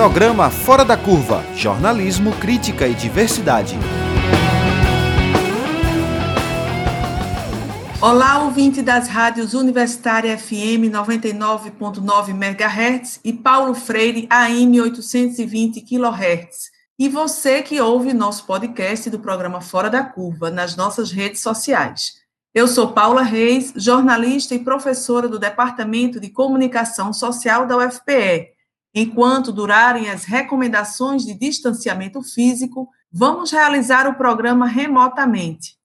Programa Fora da Curva Jornalismo, Crítica e Diversidade. Olá, ouvinte das rádios Universitária FM 99.9 MHz e Paulo Freire AM 820 kHz. E você que ouve nosso podcast do programa Fora da Curva nas nossas redes sociais. Eu sou Paula Reis, jornalista e professora do Departamento de Comunicação Social da UFPE. Enquanto durarem as recomendações de distanciamento físico, vamos realizar o programa remotamente.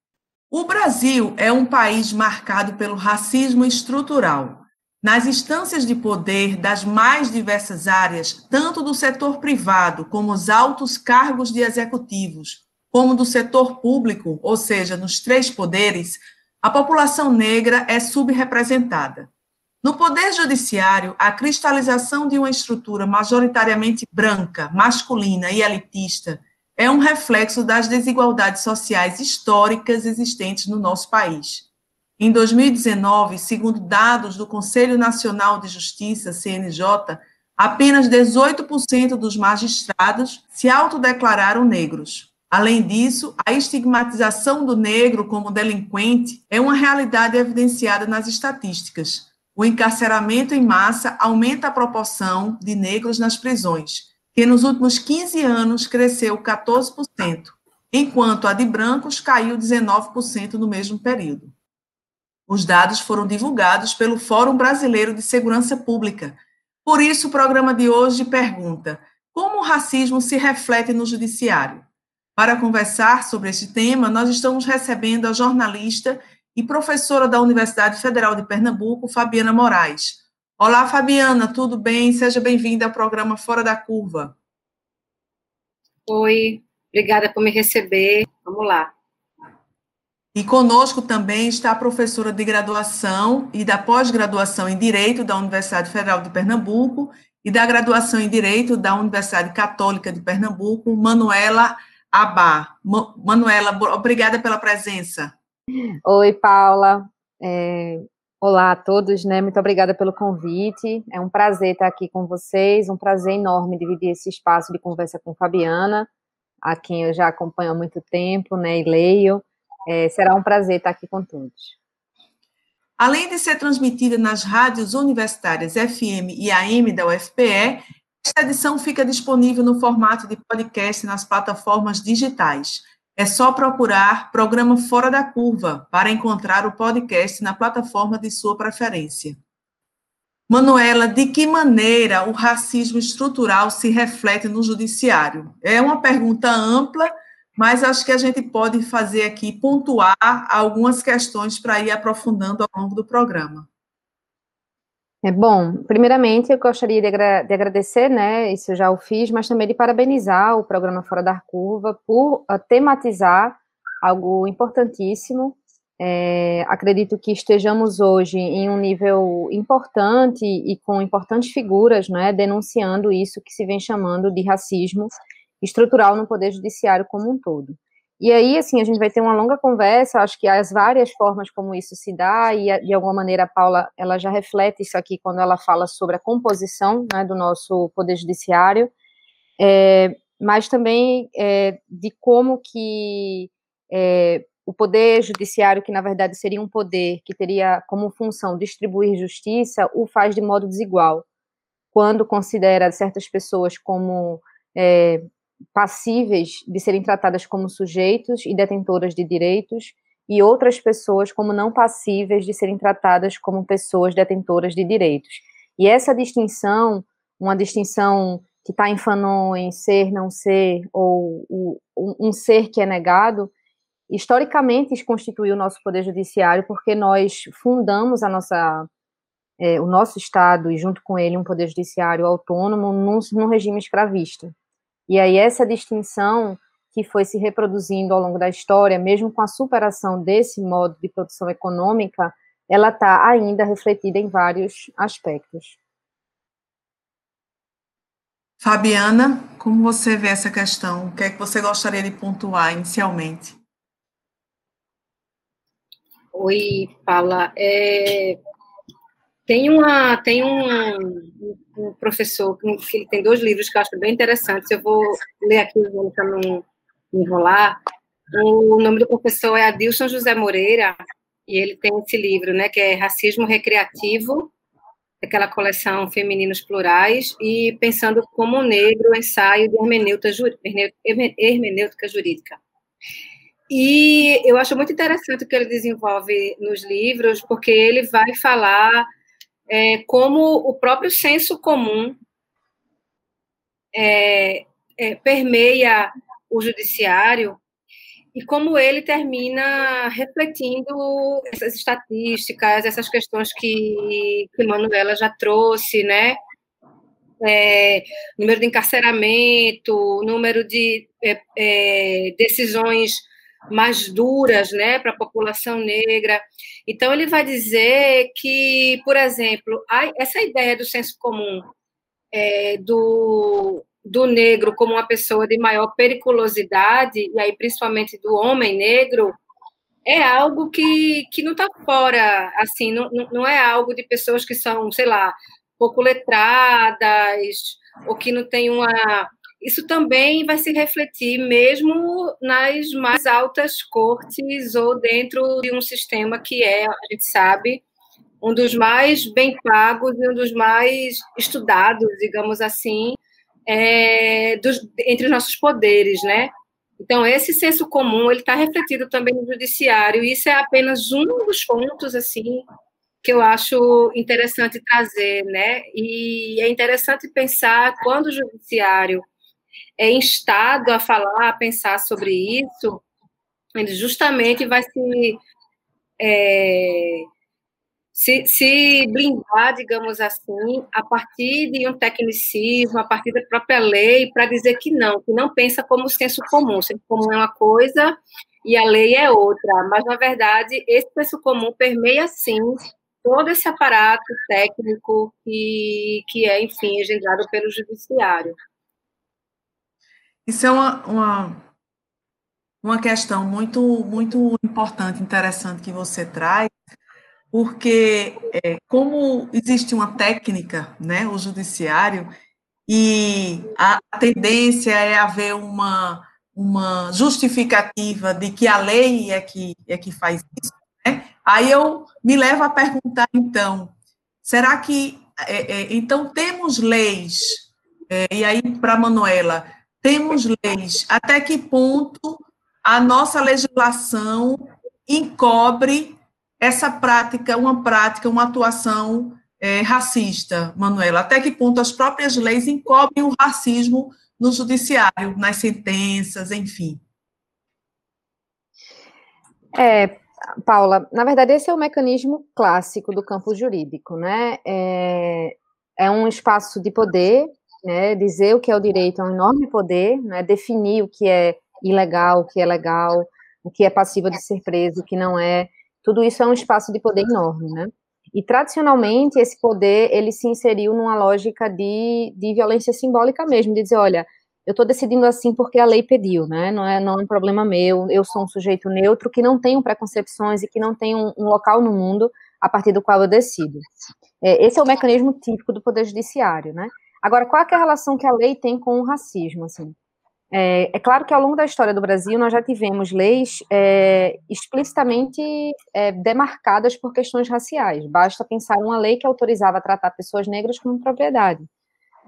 O Brasil é um país marcado pelo racismo estrutural. Nas instâncias de poder das mais diversas áreas, tanto do setor privado como os altos cargos de executivos, como do setor público, ou seja, nos três poderes, a população negra é subrepresentada. No Poder Judiciário, a cristalização de uma estrutura majoritariamente branca, masculina e elitista é um reflexo das desigualdades sociais históricas existentes no nosso país. Em 2019, segundo dados do Conselho Nacional de Justiça, CNJ, apenas 18% dos magistrados se autodeclararam negros. Além disso, a estigmatização do negro como delinquente é uma realidade evidenciada nas estatísticas. O encarceramento em massa aumenta a proporção de negros nas prisões, que nos últimos 15 anos cresceu 14%, enquanto a de brancos caiu 19% no mesmo período. Os dados foram divulgados pelo Fórum Brasileiro de Segurança Pública. Por isso, o programa de hoje pergunta: como o racismo se reflete no judiciário? Para conversar sobre este tema, nós estamos recebendo a jornalista e professora da Universidade Federal de Pernambuco, Fabiana Moraes. Olá, Fabiana, tudo bem? Seja bem-vinda ao programa Fora da Curva. Oi, obrigada por me receber. Vamos lá. E conosco também está a professora de graduação e da pós-graduação em Direito da Universidade Federal de Pernambuco e da graduação em Direito da Universidade Católica de Pernambuco, Manuela Abá. Manuela, obrigada pela presença. Oi, Paula. É, olá a todos, né? Muito obrigada pelo convite. É um prazer estar aqui com vocês, um prazer enorme dividir esse espaço de conversa com Fabiana, a quem eu já acompanho há muito tempo, né? E leio. É, será um prazer estar aqui com todos. Além de ser transmitida nas rádios universitárias FM e AM da UFPE, esta edição fica disponível no formato de podcast nas plataformas digitais. É só procurar Programa Fora da Curva para encontrar o podcast na plataforma de sua preferência. Manuela, de que maneira o racismo estrutural se reflete no judiciário? É uma pergunta ampla, mas acho que a gente pode fazer aqui, pontuar algumas questões para ir aprofundando ao longo do programa. É bom, primeiramente eu gostaria de, agra de, agradecer, né, isso já o fiz, mas também de parabenizar o programa Fora da Curva por uh, tematizar algo importantíssimo. É, acredito que estejamos hoje em um nível importante e com importantes figuras, né, denunciando isso que se vem chamando de racismo estrutural no Poder Judiciário como um todo. E aí, assim, a gente vai ter uma longa conversa, acho que as várias formas como isso se dá, e de alguma maneira a Paula, ela já reflete isso aqui quando ela fala sobre a composição né, do nosso Poder Judiciário, é, mas também é, de como que é, o Poder Judiciário, que na verdade seria um poder que teria como função distribuir justiça, o faz de modo desigual, quando considera certas pessoas como é, passíveis de serem tratadas como sujeitos e detentoras de direitos, e outras pessoas como não passíveis de serem tratadas como pessoas detentoras de direitos. E essa distinção, uma distinção que está em Fanon ser, não ser, ou o, um ser que é negado, historicamente constituiu o nosso poder judiciário, porque nós fundamos a nossa, é, o nosso Estado e junto com ele um poder judiciário autônomo num, num regime escravista. E aí essa distinção que foi se reproduzindo ao longo da história, mesmo com a superação desse modo de produção econômica, ela está ainda refletida em vários aspectos. Fabiana, como você vê essa questão? O que é que você gostaria de pontuar inicialmente? Oi, Paula. É, Tem, uma, tem um, um professor que ele tem dois livros que eu acho bem interessantes. Eu vou ler aqui para não enrolar. O nome do professor é Adilson José Moreira, e ele tem esse livro, né, que é Racismo Recreativo, aquela coleção Femininos Plurais, e Pensando como Negro, ensaio de hermenêutica jurídica. E eu acho muito interessante o que ele desenvolve nos livros, porque ele vai falar é, como o próprio senso comum é, é, permeia o judiciário e como ele termina refletindo essas estatísticas, essas questões que, que Manuela já trouxe, né? É, número de encarceramento, número de é, é, decisões mais duras né, para a população negra. Então, ele vai dizer que, por exemplo, essa ideia do senso comum é, do, do negro como uma pessoa de maior periculosidade, e aí principalmente do homem negro, é algo que, que não está fora, assim, não, não é algo de pessoas que são, sei lá, pouco letradas, ou que não tem uma isso também vai se refletir mesmo nas mais altas cortes ou dentro de um sistema que é, a gente sabe, um dos mais bem pagos e um dos mais estudados, digamos assim, é, dos, entre os nossos poderes, né? Então, esse senso comum, ele está refletido também no judiciário, e isso é apenas um dos pontos, assim, que eu acho interessante trazer, né? E é interessante pensar quando o judiciário é instado a falar, a pensar sobre isso, ele justamente vai se, é, se, se, blindar, digamos assim, a partir de um tecnicismo, a partir da própria lei, para dizer que não, que não pensa como senso comum. O senso comum é uma coisa e a lei é outra, mas, na verdade, esse senso comum permeia, sim, todo esse aparato técnico que, que é, enfim, engendrado pelo judiciário. Isso é uma, uma, uma questão muito, muito importante, interessante que você traz, porque é, como existe uma técnica, né, o judiciário, e a tendência é haver uma, uma justificativa de que a lei é que, é que faz isso, né? aí eu me levo a perguntar, então, será que, é, é, então, temos leis, é, e aí, para Manuela, temos leis, até que ponto a nossa legislação encobre essa prática, uma prática, uma atuação é, racista, Manuela? Até que ponto as próprias leis encobrem o racismo no judiciário, nas sentenças, enfim? É, Paula, na verdade, esse é o mecanismo clássico do campo jurídico, né? É, é um espaço de poder né, dizer o que é o direito é um enorme poder, né, definir o que é ilegal, o que é legal, o que é passivo de ser preso, o que não é, tudo isso é um espaço de poder enorme, né? E tradicionalmente esse poder ele se inseriu numa lógica de, de violência simbólica mesmo, de dizer, olha, eu estou decidindo assim porque a lei pediu, né? Não é, não é um problema meu, eu sou um sujeito neutro que não tem preconcepções e que não tem um, um local no mundo a partir do qual eu decido. É, esse é o mecanismo típico do poder judiciário, né? Agora, qual é a relação que a lei tem com o racismo? Assim? É, é, claro que ao longo da história do Brasil nós já tivemos leis é, explicitamente é, demarcadas por questões raciais. Basta pensar uma lei que autorizava tratar pessoas negras como propriedade,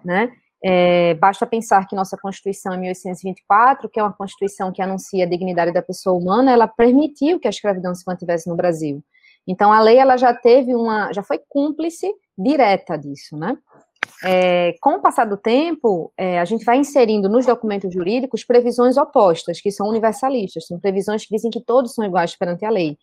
né? É, basta pensar que nossa Constituição em 1824, que é uma Constituição que anuncia a dignidade da pessoa humana, ela permitiu que a escravidão se mantivesse no Brasil. Então a lei ela já teve uma, já foi cúmplice direta disso, né? É, com o passar do tempo, é, a gente vai inserindo nos documentos jurídicos previsões opostas, que são universalistas, são previsões que dizem que todos são iguais perante a lei.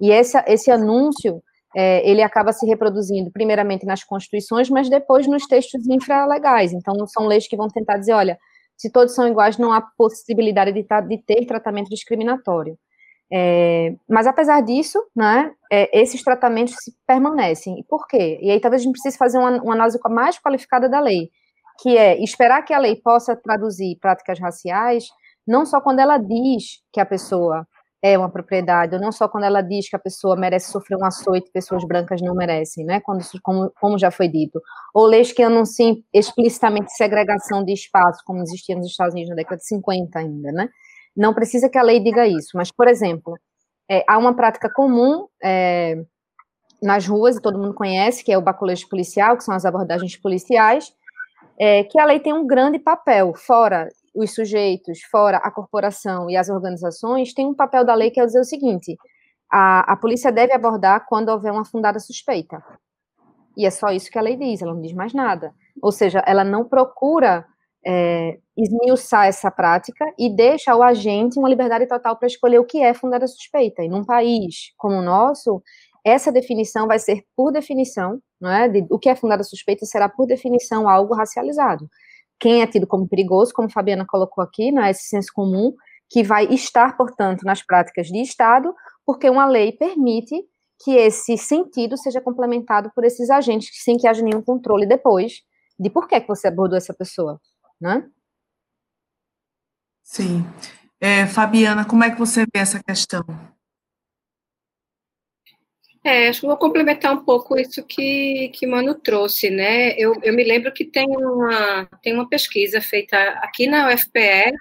E esse, esse anúncio, é, ele acaba se reproduzindo primeiramente nas constituições, mas depois nos textos infralegais. Então, são leis que vão tentar dizer, olha, se todos são iguais, não há possibilidade de, de ter tratamento discriminatório. É, mas apesar disso, né, é, esses tratamentos permanecem. E por quê? E aí talvez a gente precise fazer uma, uma análise mais qualificada da lei, que é esperar que a lei possa traduzir práticas raciais, não só quando ela diz que a pessoa é uma propriedade, ou não só quando ela diz que a pessoa merece sofrer um açoite, pessoas brancas não merecem, né? Quando, como, como já foi dito. Ou leis que anunciem explicitamente segregação de espaços, como existia nos Estados Unidos na década de 50 ainda, né? Não precisa que a lei diga isso, mas, por exemplo, é, há uma prática comum é, nas ruas, e todo mundo conhece, que é o baculejo policial, que são as abordagens policiais, é, que a lei tem um grande papel, fora os sujeitos, fora a corporação e as organizações, tem um papel da lei que é dizer o seguinte: a, a polícia deve abordar quando houver uma fundada suspeita. E é só isso que a lei diz, ela não diz mais nada. Ou seja, ela não procura é, esmiuçar essa prática e deixa ao agente uma liberdade total para escolher o que é fundada suspeita. E num país como o nosso, essa definição vai ser, por definição, não é? De, o que é fundada suspeita será, por definição, algo racializado. Quem é tido como perigoso, como Fabiana colocou aqui, não é? esse senso comum, que vai estar, portanto, nas práticas de Estado, porque uma lei permite que esse sentido seja complementado por esses agentes, sem que haja nenhum controle depois de por que, que você abordou essa pessoa, né? Sim. É, Fabiana, como é que você vê essa questão? É, acho que vou complementar um pouco isso que, que Mano trouxe, né? Eu, eu me lembro que tem uma, tem uma pesquisa feita aqui na UFPE,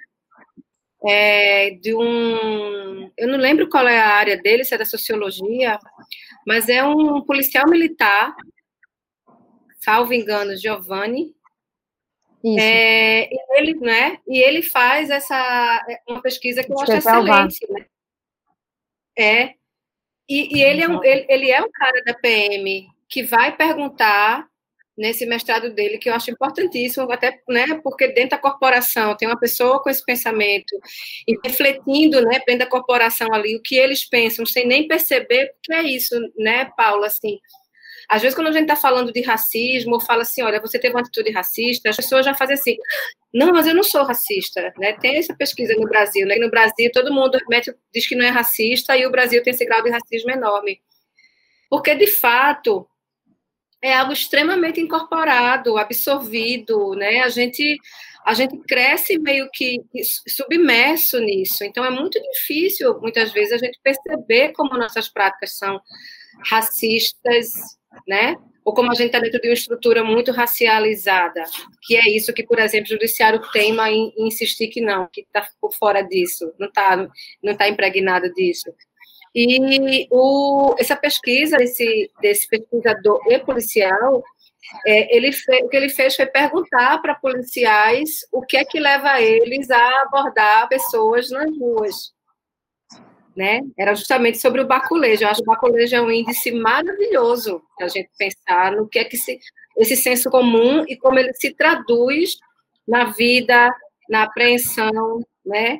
é, de um. Eu não lembro qual é a área dele, se é da sociologia, mas é um policial militar, salvo engano, Giovanni. É, e ele, né? E ele faz essa uma pesquisa que eu acho excelente, né? É, e, e ele, é um, ele, ele é um cara da PM que vai perguntar nesse mestrado dele, que eu acho importantíssimo, até né, porque dentro da corporação tem uma pessoa com esse pensamento e refletindo né, dentro da corporação ali o que eles pensam, sem nem perceber o que é isso, né, Paula, assim, às vezes, quando a gente está falando de racismo, ou fala assim, olha, você teve uma atitude racista, as pessoas já fazem assim, não, mas eu não sou racista, né? Tem essa pesquisa no Brasil, né? no Brasil todo mundo diz que não é racista e o Brasil tem esse grau de racismo enorme. Porque, de fato, é algo extremamente incorporado, absorvido, né? A gente a gente cresce meio que submerso nisso. Então é muito difícil muitas vezes a gente perceber como nossas práticas são racistas, né? Ou como a gente está dentro de uma estrutura muito racializada, que é isso que, por exemplo, o judiciário teima em, insistir que não, que está fora disso, não está não tá impregnado disso. E o, essa pesquisa desse, desse pesquisador e policial, é, ele o que ele fez foi perguntar para policiais o que é que leva eles a abordar pessoas nas ruas né? Era justamente sobre o baculejo. Eu acho que o baculejo é um índice maravilhoso para a gente pensar no que é que se, esse senso comum e como ele se traduz na vida, na apreensão, né?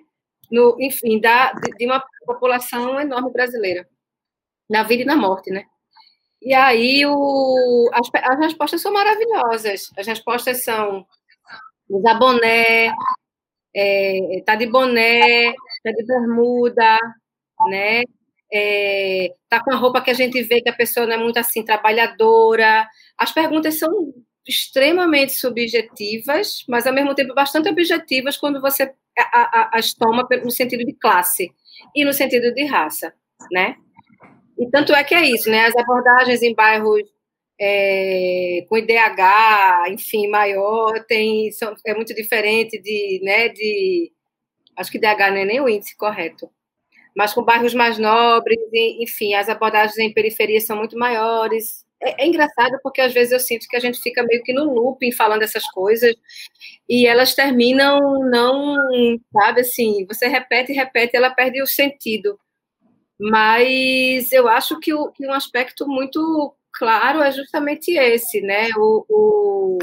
No, enfim, da, de uma população enorme brasileira, na vida e na morte, né? E aí o, as, as respostas são maravilhosas. As respostas são usar boné, é, tá de boné, tá de bermuda, né? É, tá com a roupa que a gente vê que a pessoa não é muito assim trabalhadora. As perguntas são extremamente subjetivas, mas ao mesmo tempo bastante objetivas quando você as toma no sentido de classe e no sentido de raça, né? E tanto é que é isso, né? As abordagens em bairros é, com IDH, enfim, maior, tem, são, é muito diferente de, né, de, acho que IDH não é nem o índice correto, mas com bairros mais nobres, enfim, as abordagens em periferia são muito maiores. É, é, engraçado porque às vezes eu sinto que a gente fica meio que no looping falando essas coisas e elas terminam não, sabe assim, você repete e repete, ela perde o sentido. Mas eu acho que, o, que um aspecto muito claro é justamente esse, né? O, o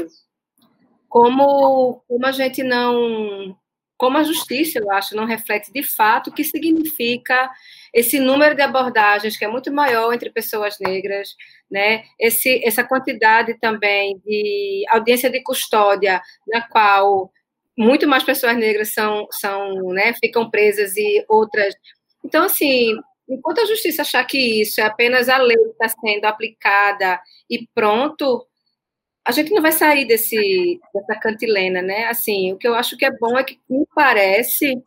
como, como a gente não como a justiça, eu acho, não reflete de fato o que significa esse número de abordagens que é muito maior entre pessoas negras, né? Esse, essa quantidade também de audiência de custódia, na qual muito mais pessoas negras são, são né, ficam presas e outras. Então, assim, enquanto a justiça achar que isso é apenas a lei que está sendo aplicada e pronto, a gente não vai sair desse, dessa cantilena, né? Assim, o que eu acho que é bom é que me parece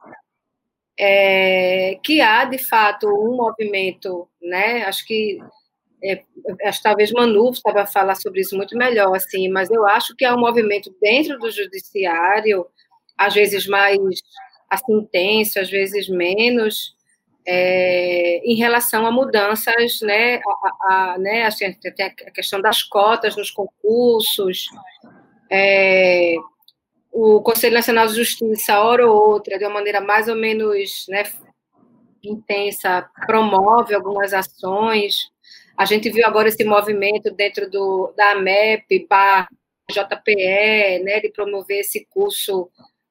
é, que há, de fato, um movimento, né? Acho que é, acho que talvez Manu estava falar sobre isso muito melhor, assim, mas eu acho que há um movimento dentro do judiciário, às vezes mais assim, intenso, às vezes menos, é, em relação a mudanças, né, a, a, né, assim, tem a questão das cotas nos concursos, é, o Conselho Nacional de Justiça, hora ou outra, de uma maneira mais ou menos né, intensa, promove algumas ações. A gente viu agora esse movimento dentro do, da AMEP, para JPE, né, de promover esse curso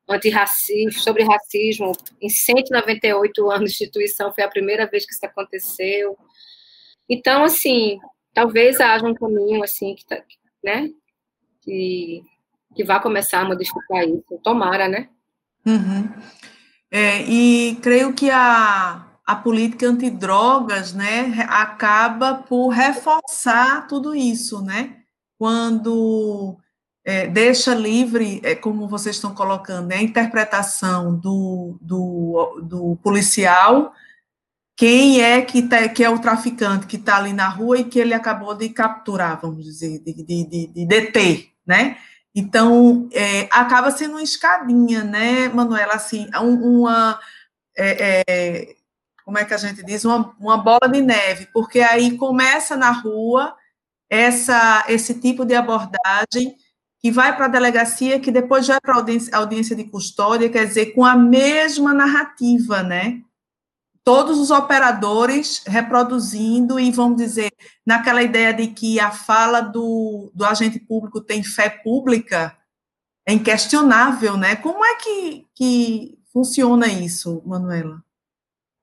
antirracismo, sobre racismo, em 198 anos de instituição, foi a primeira vez que isso aconteceu. Então, assim, talvez haja um caminho, assim, que, tá, né, que, que vá começar a modificar isso. Tomara, né? Uhum. É, e creio que a, a política antidrogas, né, acaba por reforçar tudo isso, né? Quando é, deixa livre, é, como vocês estão colocando, né, a interpretação do, do, do policial, quem é que, tá, que é o traficante que está ali na rua e que ele acabou de capturar, vamos dizer, de, de, de, de deter, né? Então, é, acaba sendo uma escadinha, né, Manuela, assim, uma, é, é, como é que a gente diz, uma, uma bola de neve, porque aí começa na rua essa, esse tipo de abordagem, que vai para a delegacia, que depois vai para a audiência, audiência de custódia, quer dizer, com a mesma narrativa, né? Todos os operadores reproduzindo e, vamos dizer, naquela ideia de que a fala do, do agente público tem fé pública, é inquestionável, né? Como é que, que funciona isso, Manuela?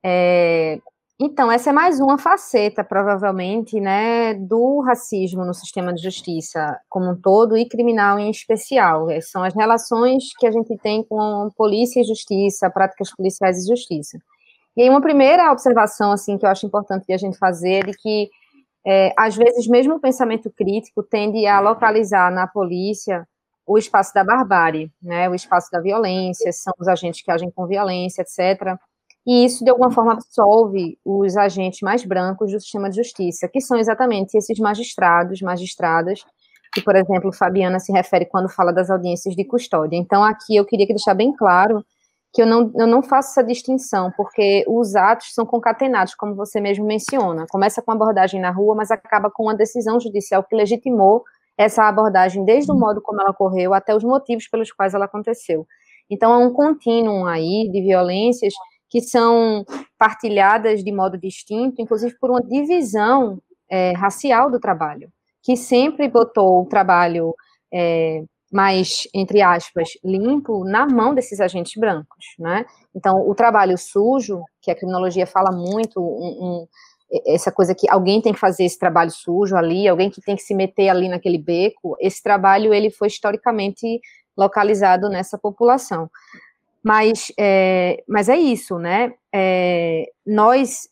É, então, essa é mais uma faceta, provavelmente, né, do racismo no sistema de justiça como um todo e criminal em especial. São as relações que a gente tem com polícia e justiça, práticas policiais e justiça. E aí, uma primeira observação, assim, que eu acho importante de a gente fazer é de que, é, às vezes, mesmo o pensamento crítico tende a localizar na polícia o espaço da barbárie, né, o espaço da violência, são os agentes que agem com violência, etc., e isso, de alguma forma, absolve os agentes mais brancos do sistema de justiça, que são exatamente esses magistrados, magistradas, que, por exemplo, Fabiana se refere quando fala das audiências de custódia. Então, aqui eu queria deixar bem claro que eu não, eu não faço essa distinção, porque os atos são concatenados, como você mesmo menciona. Começa com abordagem na rua, mas acaba com uma decisão judicial que legitimou essa abordagem, desde o modo como ela ocorreu até os motivos pelos quais ela aconteceu. Então, há um contínuo aí de violências que são partilhadas de modo distinto, inclusive por uma divisão é, racial do trabalho, que sempre botou o trabalho é, mais, entre aspas, limpo na mão desses agentes brancos, né? Então, o trabalho sujo, que a criminologia fala muito, um, um, essa coisa que alguém tem que fazer esse trabalho sujo ali, alguém que tem que se meter ali naquele beco, esse trabalho, ele foi historicamente localizado nessa população. Mas é, mas é isso, né? É, nós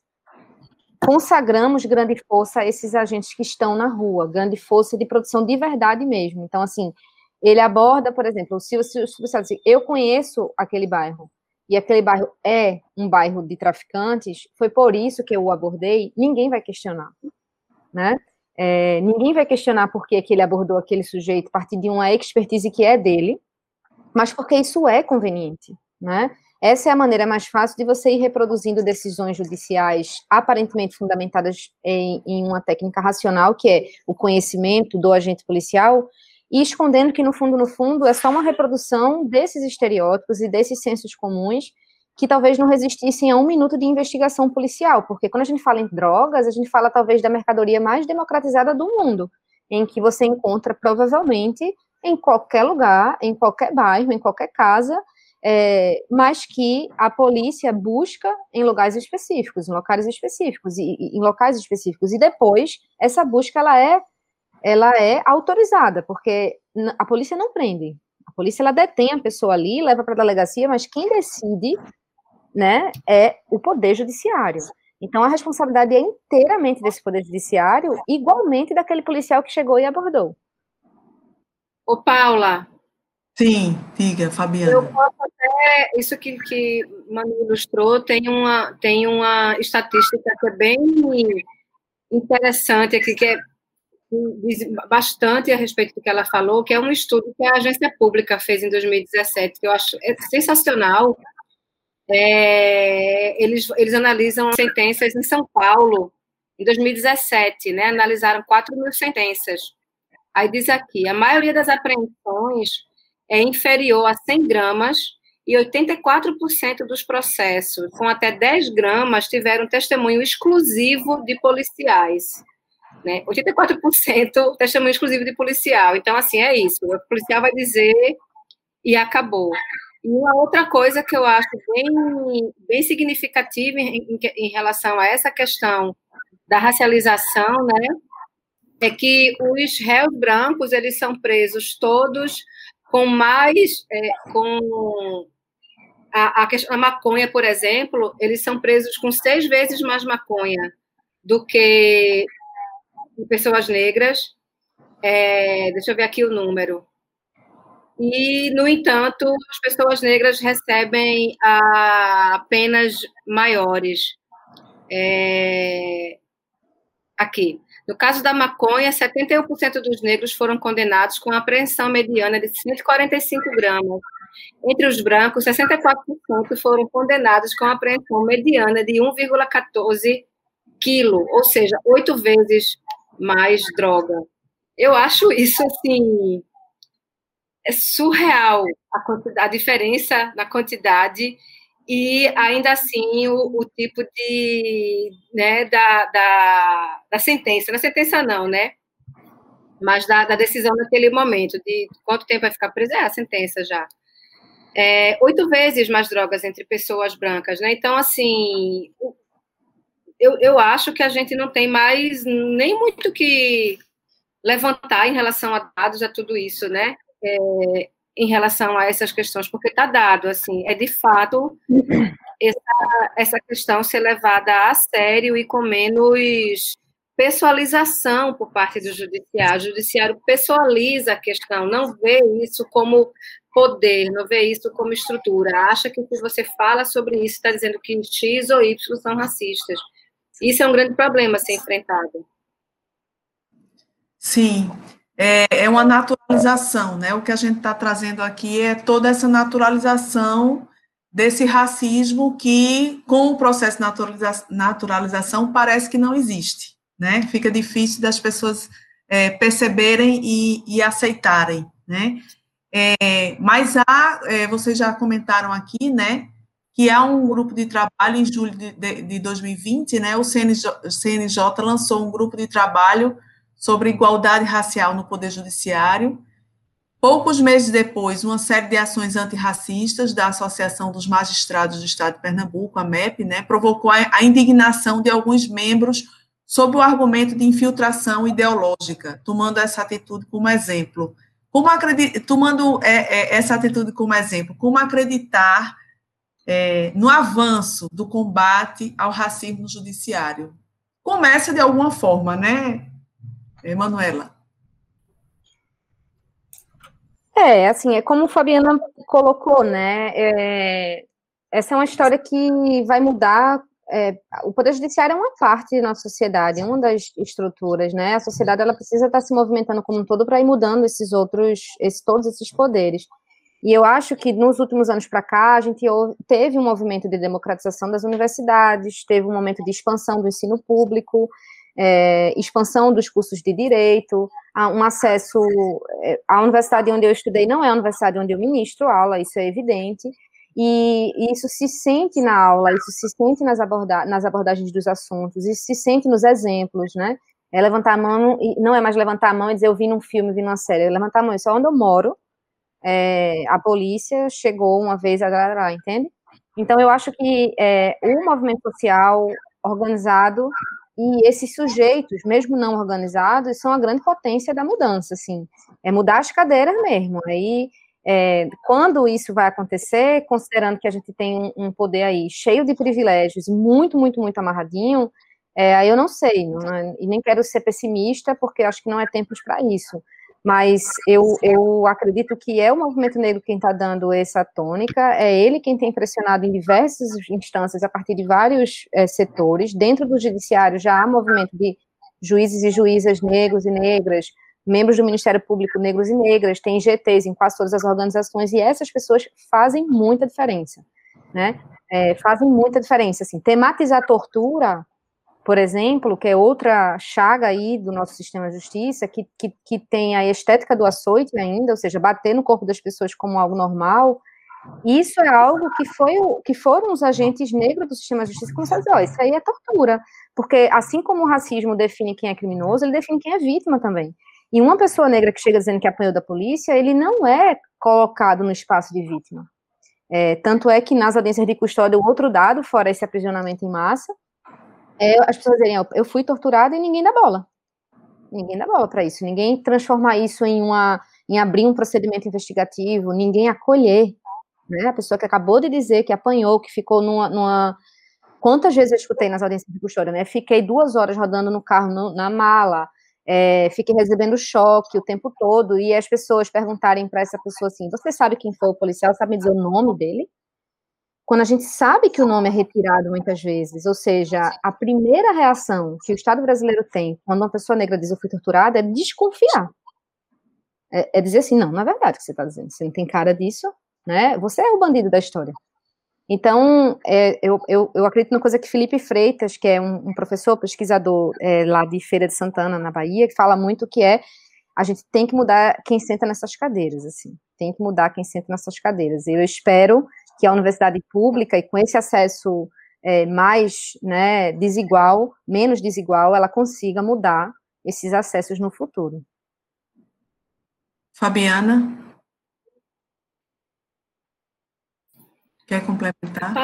consagramos grande força a esses agentes que estão na rua, grande força de produção de verdade mesmo. Então, assim, ele aborda, por exemplo, se você assim, eu conheço aquele bairro e aquele bairro é um bairro de traficantes, foi por isso que eu o abordei, ninguém vai questionar, né? É, ninguém vai questionar por que, que ele abordou aquele sujeito a partir de uma expertise que é dele, mas porque isso é conveniente, né? Essa é a maneira mais fácil de você ir reproduzindo decisões judiciais aparentemente fundamentadas em, em uma técnica racional, que é o conhecimento do agente policial, e escondendo que, no fundo, no fundo, é só uma reprodução desses estereótipos e desses sensos comuns que talvez não resistissem a um minuto de investigação policial, porque quando a gente fala em drogas, a gente fala talvez da mercadoria mais democratizada do mundo, em que você encontra provavelmente em qualquer lugar, em qualquer bairro, em qualquer casa, é, mas que a polícia busca em lugares específicos, em locais específicos e, e, em locais específicos. E depois essa busca ela é ela é autorizada, porque a polícia não prende. A polícia ela detém a pessoa ali, leva para a delegacia, mas quem decide, né, é o poder judiciário. Então a responsabilidade é inteiramente desse poder judiciário, igualmente daquele policial que chegou e abordou. Ô Paula, Sim, diga, Fabiana. Eu posso até, isso que, que Manu ilustrou, tem uma, tem uma estatística que é bem interessante aqui, que é diz bastante a respeito do que ela falou, que é um estudo que a agência pública fez em 2017, que eu acho é sensacional. É, eles, eles analisam sentenças em São Paulo, em 2017, né? Analisaram 4 mil sentenças. Aí diz aqui, a maioria das apreensões é inferior a 100 gramas e 84% dos processos com até 10 gramas tiveram testemunho exclusivo de policiais. Né? 84% testemunho exclusivo de policial. Então, assim, é isso. O policial vai dizer e acabou. E uma outra coisa que eu acho bem, bem significativa em, em, em relação a essa questão da racialização, né, é que os réus brancos, eles são presos todos com mais, é, com a, a, a, maconha, por exemplo, eles são presos com seis vezes mais maconha do que pessoas negras. É, deixa eu ver aqui o número. E, no entanto, as pessoas negras recebem a penas maiores. É, aqui. No caso da maconha, 71% dos negros foram condenados com apreensão mediana de 145 gramas. Entre os brancos, 64% foram condenados com apreensão mediana de 1,14 quilo, ou seja, oito vezes mais droga. Eu acho isso assim é surreal a, a diferença na quantidade e ainda assim o, o tipo de né da, da, da, sentença, na sentença não, né? Mas da, da, decisão naquele momento de quanto tempo vai ficar preso é a sentença já. É, oito vezes mais drogas entre pessoas brancas, né? Então assim, eu, eu acho que a gente não tem mais nem muito que levantar em relação a dados, a tudo isso, né? É, em relação a essas questões, porque está dado, assim, é de fato essa, essa questão ser levada a sério e com menos pessoalização por parte do judiciário. O judiciário pessoaliza a questão, não vê isso como poder, não vê isso como estrutura. Acha que se você fala sobre isso, está dizendo que X ou Y são racistas. Isso é um grande problema a ser enfrentado. Sim, é, é uma naturalização, né? O que a gente está trazendo aqui é toda essa naturalização desse racismo que, com o processo de naturaliza naturalização, parece que não existe, né? Fica difícil das pessoas é, perceberem e, e, aceitarem, né? É, mas há, é, vocês já comentaram aqui, né? que há um grupo de trabalho em julho de, de, de 2020, né, o CNJ, o CNJ lançou um grupo de trabalho sobre igualdade racial no Poder Judiciário. Poucos meses depois, uma série de ações antirracistas da Associação dos Magistrados do Estado de Pernambuco, a MEP, né, provocou a, indignação de alguns membros sob o argumento de infiltração ideológica, tomando essa atitude como exemplo. Como tomando é, é, essa atitude como exemplo, como acreditar é, no avanço do combate ao racismo judiciário. Começa de alguma forma, né, Emanuela? É, assim, é como a Fabiana colocou, né? É, essa é uma história que vai mudar. É, o Poder Judiciário é uma parte da nossa sociedade, uma das estruturas, né? A sociedade ela precisa estar se movimentando como um todo para ir mudando esses outros, esse, todos esses poderes. E eu acho que nos últimos anos para cá, a gente teve um movimento de democratização das universidades, teve um momento de expansão do ensino público, é, expansão dos cursos de direito, um acesso. É, a universidade onde eu estudei não é a universidade onde eu ministro aula, isso é evidente. E isso se sente na aula, isso se sente nas, aborda nas abordagens dos assuntos, isso se sente nos exemplos, né? É levantar a mão, não é mais levantar a mão e dizer eu vi num filme, vi numa série, é levantar a mão, isso é onde eu moro, é, a polícia chegou uma vez entende? Então, eu acho que é, o movimento social organizado e esses sujeitos, mesmo não organizados, são a grande potência da mudança, assim, é mudar as cadeiras mesmo, aí, é, quando isso vai acontecer, considerando que a gente tem um, poder aí cheio de privilégios, muito, muito, muito amarradinho, é, aí eu não sei, não, é, e nem quero ser pessimista, porque acho que não é tempo para isso, mas eu, eu acredito que é o movimento negro quem está dando essa tônica, é ele quem tem pressionado em diversas instâncias, a partir de vários é, setores. Dentro do judiciário já há movimento de juízes e juízas negros e negras, membros do Ministério Público negros e negras, tem GTs em quase todas as organizações, e essas pessoas fazem muita diferença, né? É, fazem muita diferença, assim, tematizar tortura por exemplo, que é outra chaga aí do nosso sistema de justiça, que, que, que tem a estética do açoite ainda, ou seja, bater no corpo das pessoas como algo normal, isso é algo que, foi, que foram os agentes negros do sistema de justiça que começaram a dizer, ó, isso aí é tortura, porque assim como o racismo define quem é criminoso, ele define quem é vítima também. E uma pessoa negra que chega dizendo que apanhou da polícia, ele não é colocado no espaço de vítima. É, tanto é que nas audiências de custódia, o outro dado, fora esse aprisionamento em massa, é as pessoas dizerem, eu fui torturada e ninguém dá bola. Ninguém dá bola para isso. Ninguém transformar isso em uma em abrir um procedimento investigativo, ninguém acolher, né? A pessoa que acabou de dizer que apanhou, que ficou numa, numa... quantas vezes eu escutei nas audiências de custódia, né? Fiquei duas horas rodando no carro no, na mala, é, fiquei recebendo choque o tempo todo e as pessoas perguntarem para essa pessoa assim: você sabe quem foi o policial? Sabe me dizer o nome dele? Quando a gente sabe que o nome é retirado muitas vezes, ou seja, a primeira reação que o Estado brasileiro tem quando uma pessoa negra diz eu fui torturada é desconfiar. É, é dizer assim, não, não é verdade o que você está dizendo, você não tem cara disso, né? Você é o bandido da história. Então, é, eu, eu, eu, acredito numa coisa que Felipe Freitas, que é um, um professor, pesquisador é, lá de Feira de Santana, na Bahia, que fala muito que é a gente tem que mudar quem senta nessas cadeiras, assim, tem que mudar quem senta nessas cadeiras. Eu espero que a universidade pública, e com esse acesso é, mais né, desigual, menos desigual, ela consiga mudar esses acessos no futuro. Fabiana? Quer complementar?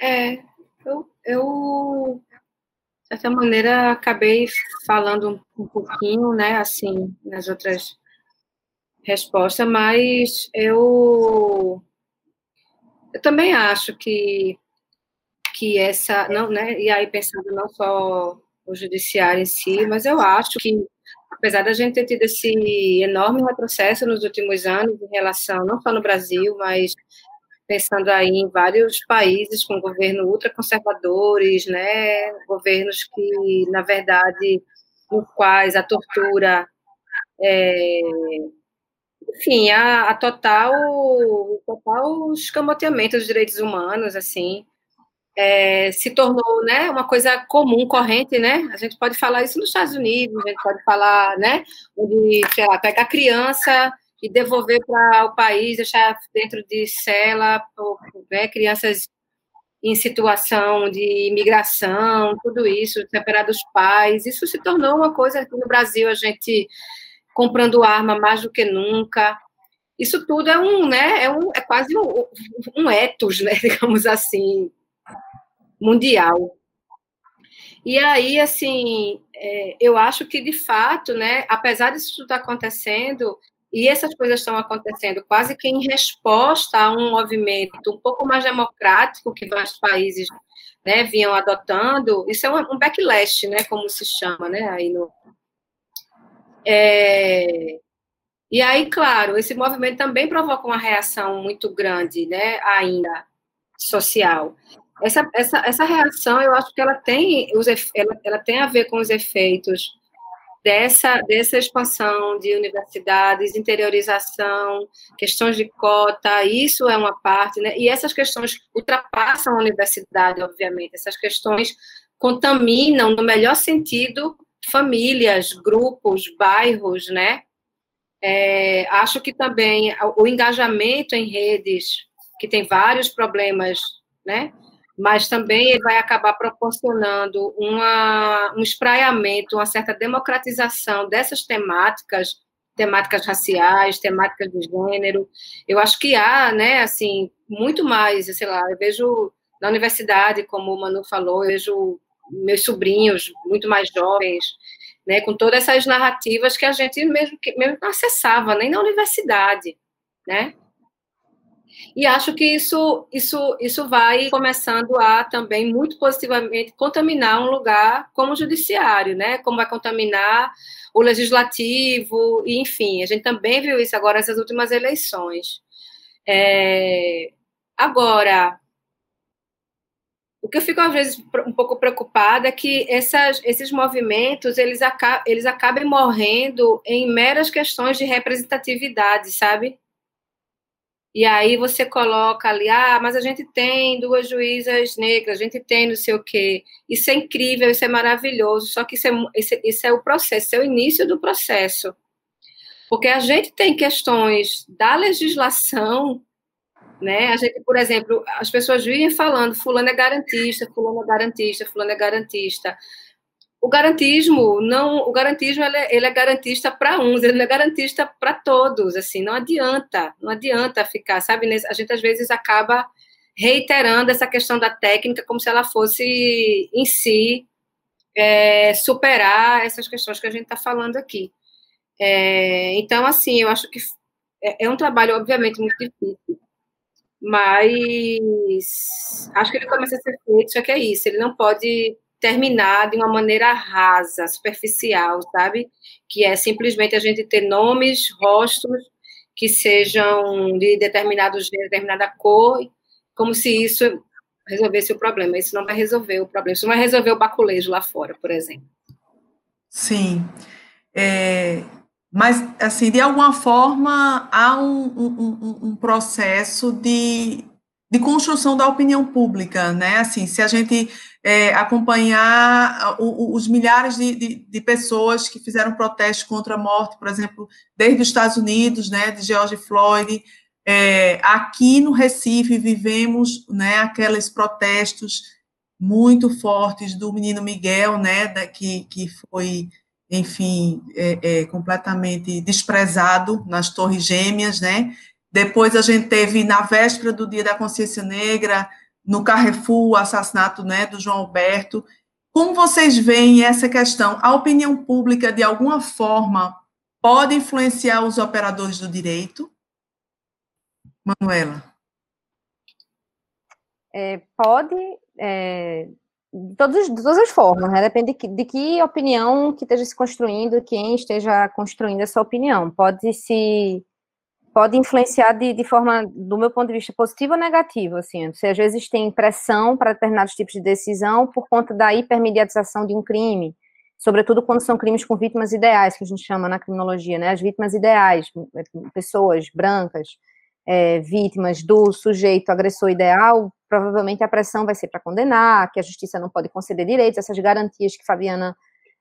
É, eu, eu, de certa maneira, acabei falando um pouquinho, né, assim, nas outras respostas, mas eu eu também acho que, que essa, não, né, e aí pensando não só o judiciário em si, mas eu acho que, apesar da gente ter tido esse enorme retrocesso nos últimos anos em relação, não só no Brasil, mas pensando aí em vários países com governo ultraconservadores, né, governos que, na verdade, nos quais a tortura é, enfim, a, a total, total escamoteamento dos direitos humanos, assim, é, se tornou, né, uma coisa comum, corrente, né? A gente pode falar isso nos Estados Unidos, a gente pode falar, né, de, sei lá, pegar criança e devolver para o país, deixar dentro de cela, né, crianças em situação de imigração, tudo isso, separar dos pais, isso se tornou uma coisa que no Brasil a gente comprando arma mais do que nunca. Isso tudo é um, né, é, um, é quase um, um etos, né, digamos assim, mundial. E aí, assim, é, eu acho que, de fato, né, apesar disso tudo acontecendo, e essas coisas estão acontecendo quase que em resposta a um movimento um pouco mais democrático que vários países né, vinham adotando, isso é um backlash, né, como se chama, né, aí no, é, e aí, claro, esse movimento também provoca uma reação muito grande, né, ainda social. Essa, essa, essa reação, eu acho que ela tem, os, ela, ela tem a ver com os efeitos dessa, dessa expansão de universidades, interiorização, questões de cota, isso é uma parte, né? E essas questões ultrapassam a universidade, obviamente. Essas questões contaminam, no melhor sentido, famílias, grupos, bairros, né? É, acho que também o engajamento em redes, que tem vários problemas, né? Mas também vai acabar proporcionando uma, um espraiamento, uma certa democratização dessas temáticas, temáticas raciais, temáticas de gênero. Eu acho que há, né, assim, muito mais, sei lá, eu vejo na universidade, como o Manu falou, eu vejo meus sobrinhos muito mais jovens, né, com todas essas narrativas que a gente mesmo, mesmo não acessava, nem na universidade, né? E acho que isso, isso, isso vai começando a também muito positivamente contaminar um lugar como o judiciário, né? Como vai contaminar o legislativo, e enfim, a gente também viu isso agora nessas últimas eleições. É... Agora, o que eu fico às vezes um pouco preocupada é que essas, esses movimentos eles, aca eles acabem morrendo em meras questões de representatividade, sabe? E aí você coloca ali, ah, mas a gente tem duas juízas negras, a gente tem não sei o quê. Isso é incrível, isso é maravilhoso, só que isso é, isso, isso é o processo, isso é o início do processo. Porque a gente tem questões da legislação né? A gente, por exemplo, as pessoas vivem falando fulano é garantista, fulano é garantista, fulano é garantista. O garantismo não, o garantismo ele é, ele é garantista para uns, ele não é garantista para todos, assim, não adianta, não adianta ficar, sabe? A gente às vezes acaba reiterando essa questão da técnica como se ela fosse em si é, superar essas questões que a gente está falando aqui. É, então, assim, eu acho que é, é um trabalho, obviamente, muito difícil mas acho que ele começa a ser feito, só que é isso, ele não pode terminar de uma maneira rasa, superficial, sabe? Que é simplesmente a gente ter nomes, rostos que sejam de determinado gênero, determinada cor, como se isso resolvesse o problema. Isso não vai resolver o problema, isso não vai resolver o baculejo lá fora, por exemplo. Sim. É, mas, assim, de alguma forma, há um, um, um, processo de, de construção da opinião pública, né? Assim, se a gente é, acompanhar os milhares de, de, de, pessoas que fizeram protesto contra a morte, por exemplo, desde os Estados Unidos, né, de George Floyd, é, aqui no Recife vivemos, né, aqueles protestos muito fortes do menino Miguel, né, da, que, que foi enfim, é, é, completamente desprezado nas Torres Gêmeas, né? Depois a gente teve, na véspera do Dia da Consciência Negra, no Carrefour, o assassinato né, do João Alberto. Como vocês veem essa questão? A opinião pública, de alguma forma, pode influenciar os operadores do direito? Manuela. É, pode, é, de, todos, de todas as formas, né? Depende de que, de que opinião que esteja se construindo, quem esteja construindo essa opinião. Pode se pode influenciar de, de forma, do meu ponto de vista, positiva ou negativa, assim, às vezes tem pressão para determinados tipos de decisão por conta da hipermediatização de um crime, sobretudo quando são crimes com vítimas ideais, que a gente chama na criminologia, né, as vítimas ideais, pessoas brancas, é, vítimas do sujeito agressor ideal, provavelmente a pressão vai ser para condenar, que a justiça não pode conceder direitos, essas garantias que Fabiana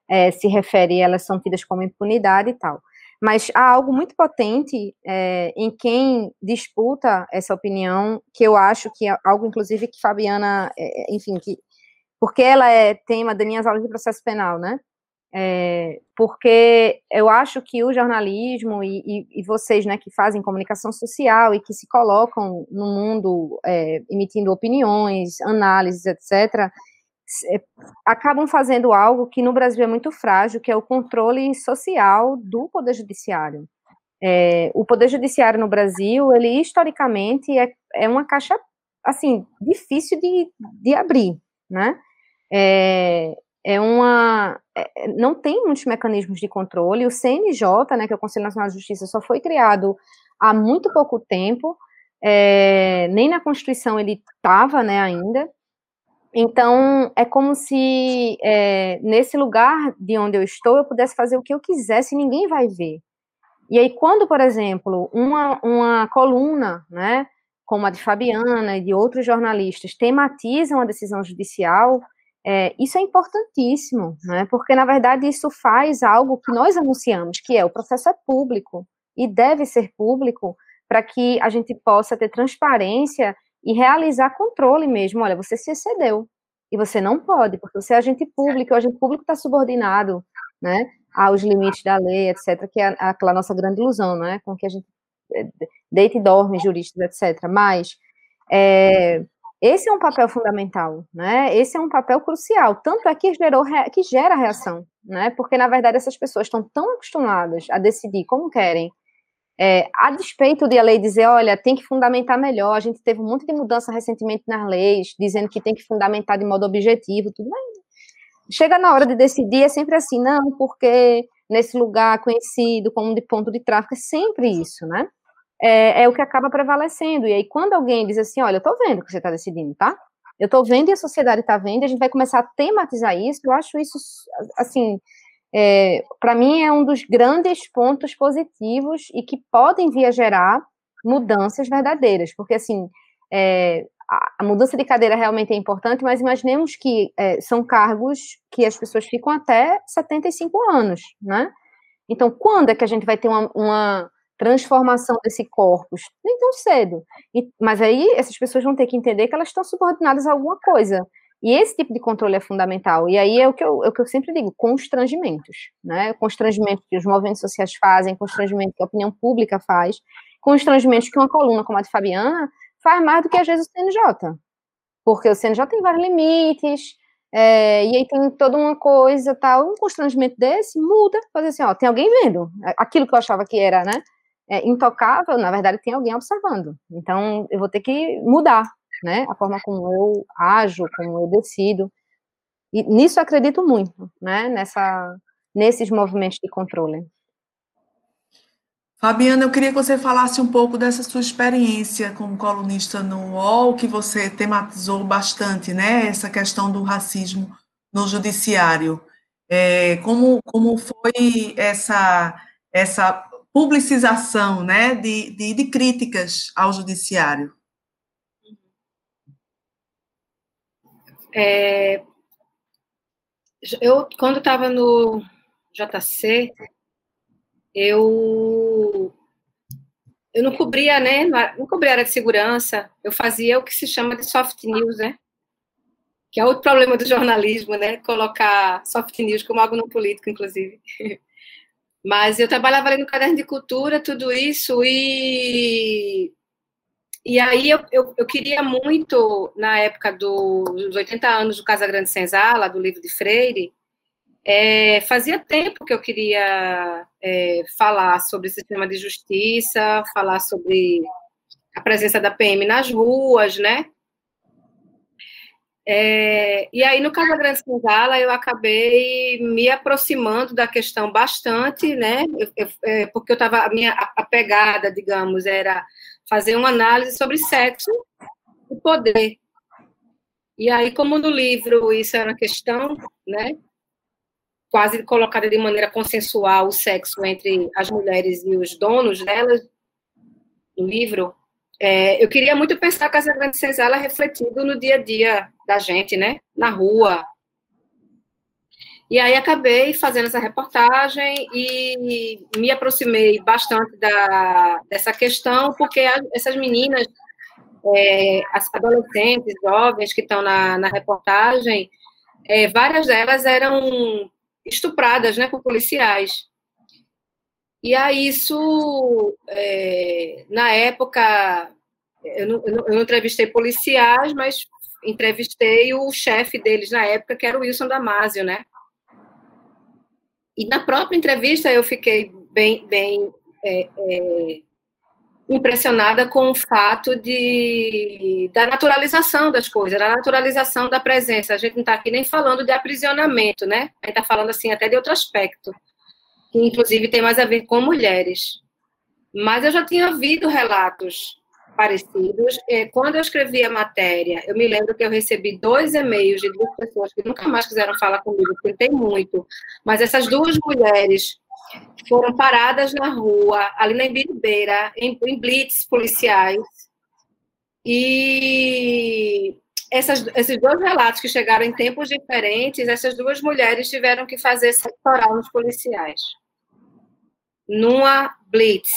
é, se refere, elas são tidas como impunidade e tal. Mas há algo muito potente é, em quem disputa essa opinião, que eu acho que é algo, inclusive, que Fabiana, é, enfim, que, porque ela é tema das minhas aulas de processo penal, né? É, porque eu acho que o jornalismo e, e, e, vocês, né, que fazem comunicação social e que se colocam no mundo é, emitindo opiniões, análises, etc., é, acabam fazendo algo que no Brasil é muito frágil, que é o controle social do Poder Judiciário. É, o Poder Judiciário no Brasil, ele historicamente é, é uma caixa, assim, difícil de, de abrir, né? É, é uma é, não tem muitos mecanismos de controle. O CNJ, né, que é o Conselho Nacional de Justiça, só foi criado há muito pouco tempo. É, nem na Constituição ele estava, né, ainda. Então é como se é, nesse lugar de onde eu estou eu pudesse fazer o que eu quisesse e ninguém vai ver. E aí quando, por exemplo, uma, uma coluna, né, como a de Fabiana e de outros jornalistas tematizam a decisão judicial é, isso é importantíssimo, né? porque, na verdade, isso faz algo que nós anunciamos, que é o processo é público e deve ser público para que a gente possa ter transparência e realizar controle mesmo. Olha, você se excedeu e você não pode, porque você é agente público, o agente público está subordinado né, aos limites da lei, etc., que é aquela nossa grande ilusão, né, com que a gente é, deita e dorme, juristas, etc. Mas é, esse é um papel fundamental, né? Esse é um papel crucial, tanto é que gerou que gera reação, né? Porque na verdade essas pessoas estão tão acostumadas a decidir como querem é, a despeito de a lei dizer, olha, tem que fundamentar melhor, a gente teve um monte de mudança recentemente nas leis, dizendo que tem que fundamentar de modo objetivo, tudo, mas chega na hora de decidir, é sempre assim, não, porque nesse lugar conhecido como de ponto de tráfico, é sempre isso, né? É, é o que acaba prevalecendo. E aí, quando alguém diz assim, olha, eu tô vendo que você está decidindo, tá? Eu tô vendo e a sociedade está vendo, a gente vai começar a tematizar isso, eu acho isso, assim, é, para mim é um dos grandes pontos positivos e que podem vir a gerar mudanças verdadeiras, porque assim é, a, mudança de cadeira realmente é importante, mas imaginemos que é, são cargos que as pessoas ficam até 75 anos, né? Então, quando é que a gente vai ter uma, uma transformação desse corpus? Nem tão cedo. E, mas aí essas pessoas vão ter que entender que elas estão subordinadas a alguma coisa. E esse tipo de controle é fundamental. E aí é o que eu, é o que eu sempre digo: constrangimentos. Né? Constrangimentos que os movimentos sociais fazem, constrangimentos que a opinião pública faz, constrangimentos que uma coluna como a de Fabiana faz mais do que às vezes o CNJ. Porque o CNJ tem vários limites, é, e aí tem toda uma coisa, tal, um constrangimento desse muda, fazer assim, ó, tem alguém vendo, aquilo que eu achava que era, né, é, intocável, na verdade tem alguém observando, então eu vou ter que mudar, né? A forma como eu ajo, como eu decido. E nisso acredito muito, né? Nessa, nesses movimentos de controle. Fabiana, eu queria que você falasse um pouco dessa sua experiência como colunista no UOL, que você tematizou bastante, né? Essa questão do racismo no judiciário. É, como, como foi essa, essa publicização né, de, de, de críticas ao judiciário? É, eu, quando estava no JC, eu eu não cobria, né? Não cobria área de segurança. Eu fazia o que se chama de soft news, né? Que é outro problema do jornalismo, né? Colocar soft news como algo no político, inclusive. Mas eu trabalhava ali no caderno de cultura, tudo isso, e e aí eu, eu, eu, queria muito, na época dos 80 anos do Casa Grande Senzala, do livro de Freire, é, fazia tempo que eu queria é, falar sobre o sistema de justiça, falar sobre a presença da PM nas ruas, né? É, e aí, no Casa Grande Senzala, eu acabei me aproximando da questão bastante, né? Eu, eu, é, porque eu estava, a minha a pegada, digamos, era fazer uma análise sobre sexo e poder. E aí, como no livro isso era uma questão, né, quase colocada de maneira consensual o sexo entre as mulheres e os donos delas, no livro, é, eu queria muito pensar a Casa Grande Senzala refletido no dia a dia da gente, né, na rua. E aí acabei fazendo essa reportagem e me aproximei bastante da, dessa questão, porque essas meninas, é, as adolescentes, jovens que estão na, na reportagem, é, várias delas eram estupradas né, por policiais. E aí isso, é, na época, eu não, eu não, entrevistei policiais, mas entrevistei o chefe deles na época, que era o Wilson Damasio, né? E na própria entrevista eu fiquei bem, bem é, é, impressionada com o fato de, da naturalização das coisas, da naturalização da presença. A gente não está aqui nem falando de aprisionamento, né? A gente está falando assim até de outro aspecto, que inclusive tem mais a ver com mulheres. Mas eu já tinha ouvido relatos parecidos. Quando eu escrevi a matéria, eu me lembro que eu recebi dois e-mails de duas pessoas que nunca mais quiseram falar comigo, tentei muito, mas essas duas mulheres foram paradas na rua, ali na Ibiribeira, em, em blitz policiais, e essas, esses dois relatos que chegaram em tempos diferentes, essas duas mulheres tiveram que fazer sectoral nos policiais, numa blitz.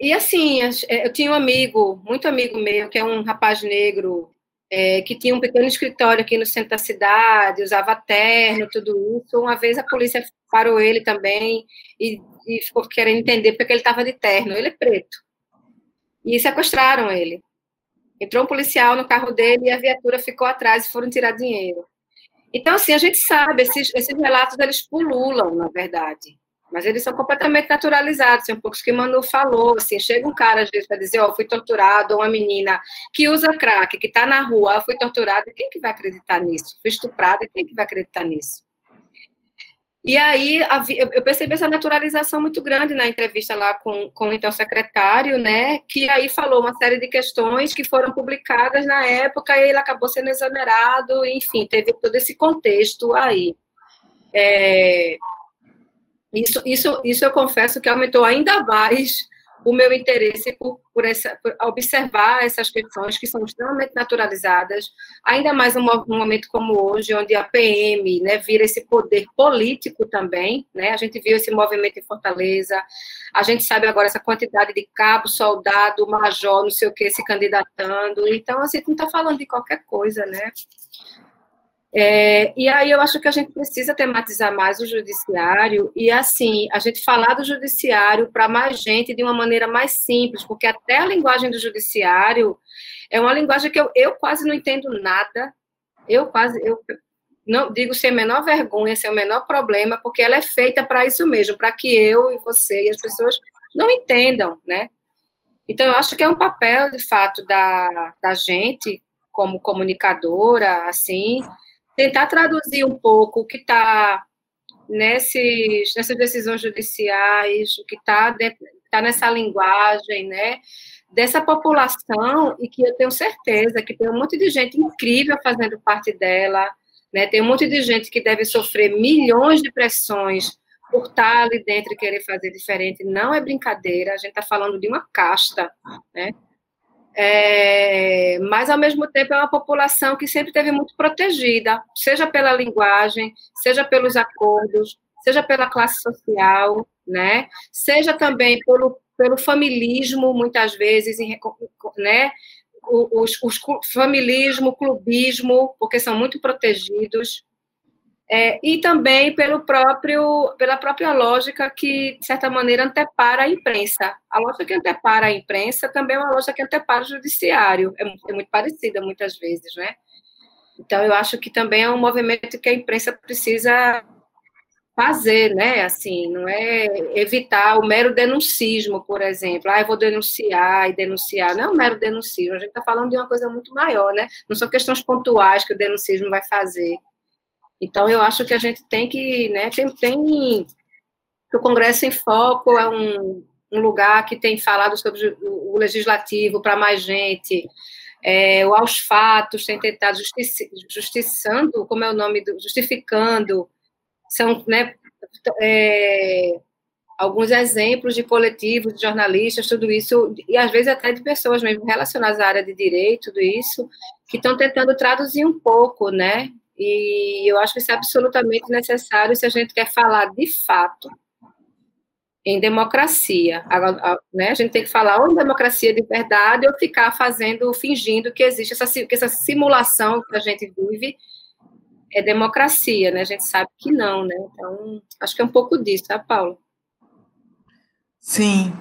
E assim, é, eu tinha um amigo, muito amigo meu, que é um rapaz negro, é, que tinha um pequeno escritório aqui no centro da cidade, usava terno, tudo isso. Uma vez a polícia parou ele também e, e ficou querendo entender porque ele estava de terno. Ele é preto. E sequestraram ele. Entrou um policial no carro dele e a viatura ficou atrás e foram tirar dinheiro. Então, assim, a gente sabe, esses, esses relatos, eles pululam, na verdade. mas eles são completamente naturalizados, são poucos que Manu falou, assim, chega um cara às vezes para dizer, ó, oh, fui torturado, ou uma menina que usa crack, que está na rua, fui torturada, quem que vai acreditar nisso? Fui estuprada, quem que vai acreditar nisso? E aí eu percebi essa naturalização muito grande na entrevista lá com, com o então secretário, né, que aí falou uma série de questões que foram publicadas na época e ele acabou sendo exonerado, enfim, teve todo esse contexto aí. É, isso, isso, isso eu confesso que aumentou ainda mais o meu interesse por, por, essa, por observar essas questões que são extremamente naturalizadas, ainda mais num, momento como hoje, onde a PM né, vira esse poder político também, né? A gente viu esse movimento em Fortaleza, a gente sabe agora essa quantidade de cabo, soldado, major, não sei o que, se candidatando, então, assim, não está falando de qualquer coisa, né? É, e aí eu acho que a gente precisa tematizar mais o judiciário e, assim, a gente falar do judiciário para mais gente de uma maneira mais simples, porque até a linguagem do judiciário é uma linguagem que eu, eu quase não entendo nada, eu quase, eu não digo sem a menor vergonha, sem o menor problema, porque ela é feita para isso mesmo, para que eu e você e as pessoas não entendam, né? Então, eu acho que é um papel, de fato, da, da gente, como comunicadora, assim, tentar traduzir um pouco o que está nessas decisões judiciais, o que está tá nessa linguagem, né? Dessa população, e que eu tenho certeza que tem um monte de gente incrível fazendo parte dela, né? Tem um monte de gente que deve sofrer milhões de pressões por estar ali dentro e querer fazer diferente. Não é brincadeira, a gente está falando de uma casta, né? É, mas, ao mesmo tempo, é uma população que sempre teve muito protegida, seja pela linguagem, seja pelos acordos, seja pela classe social, né? seja também pelo, pelo familismo, muitas vezes, né? os, os familismo, clubismo, porque são muito protegidos, é, e também pelo próprio, pela própria lógica que, de certa maneira, antepara a imprensa. A lógica que antepara a imprensa também é uma lógica que antepara o judiciário. É, é muito parecida, muitas vezes, né? Então, eu acho que também é um movimento que a imprensa precisa fazer, né? Assim, não é evitar o mero denuncismo, por exemplo. Ah, eu vou denunciar e denunciar. Não é um mero denuncismo, a gente está falando de uma coisa muito maior, né? Não são questões pontuais que o denuncismo vai fazer. Então, eu acho que a gente tem que, né, tem, tem o Congresso em Foco é um, um lugar que tem falado sobre o, legislativo para mais gente, é, o Aos Fatos tem tentado justiçando, como é o nome, do, justificando, são, né, é, alguns exemplos de coletivos, de jornalistas, tudo isso, e às vezes até de pessoas mesmo relacionadas à área de direito, tudo isso, que estão tentando traduzir um pouco, né, e eu acho que isso é absolutamente necessário se a gente quer falar de fato em democracia. A, né? a gente tem que falar ou em democracia de verdade ou ficar fazendo, fingindo que existe essa, que essa simulação que a gente vive é democracia, né? A gente sabe que não, né? Então, acho que é um pouco disso, tá, Paulo? Sim.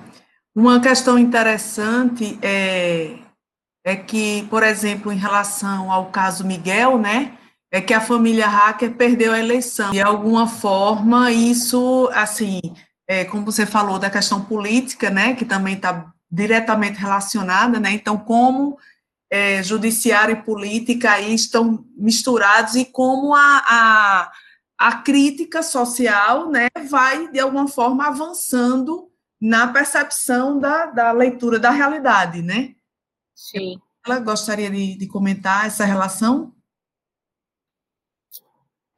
Uma questão interessante é, é que, por exemplo, em relação ao caso Miguel, né? É que a família hacker perdeu a eleição. De alguma forma, isso, assim, é, como você falou da questão política, né, que também está diretamente relacionada, né, então como é, judiciário e política aí estão misturados e como a, a, a crítica social, né, vai, de alguma forma, avançando na percepção da, da leitura da realidade, né? Sim. Ela gostaria de, de comentar essa relação?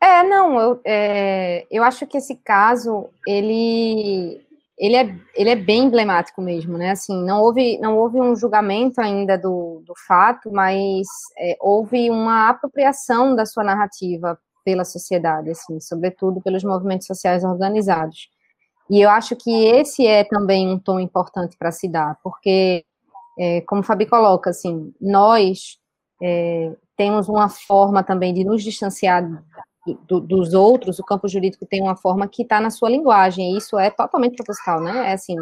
É, não, eu, é, eu acho que esse caso, ele, ele, é, ele é bem emblemático mesmo, né, assim, não houve, não houve um julgamento ainda do, do fato, mas é, houve uma apropriação da sua narrativa pela sociedade, assim, sobretudo pelos movimentos sociais organizados. E eu acho que esse é também um tom importante para se dar, porque, é, como o Fabi coloca, assim, nós é, temos uma forma também de nos distanciar do, dos outros, o campo jurídico tem uma forma que está na sua linguagem, e isso é totalmente proposital, né? É assim,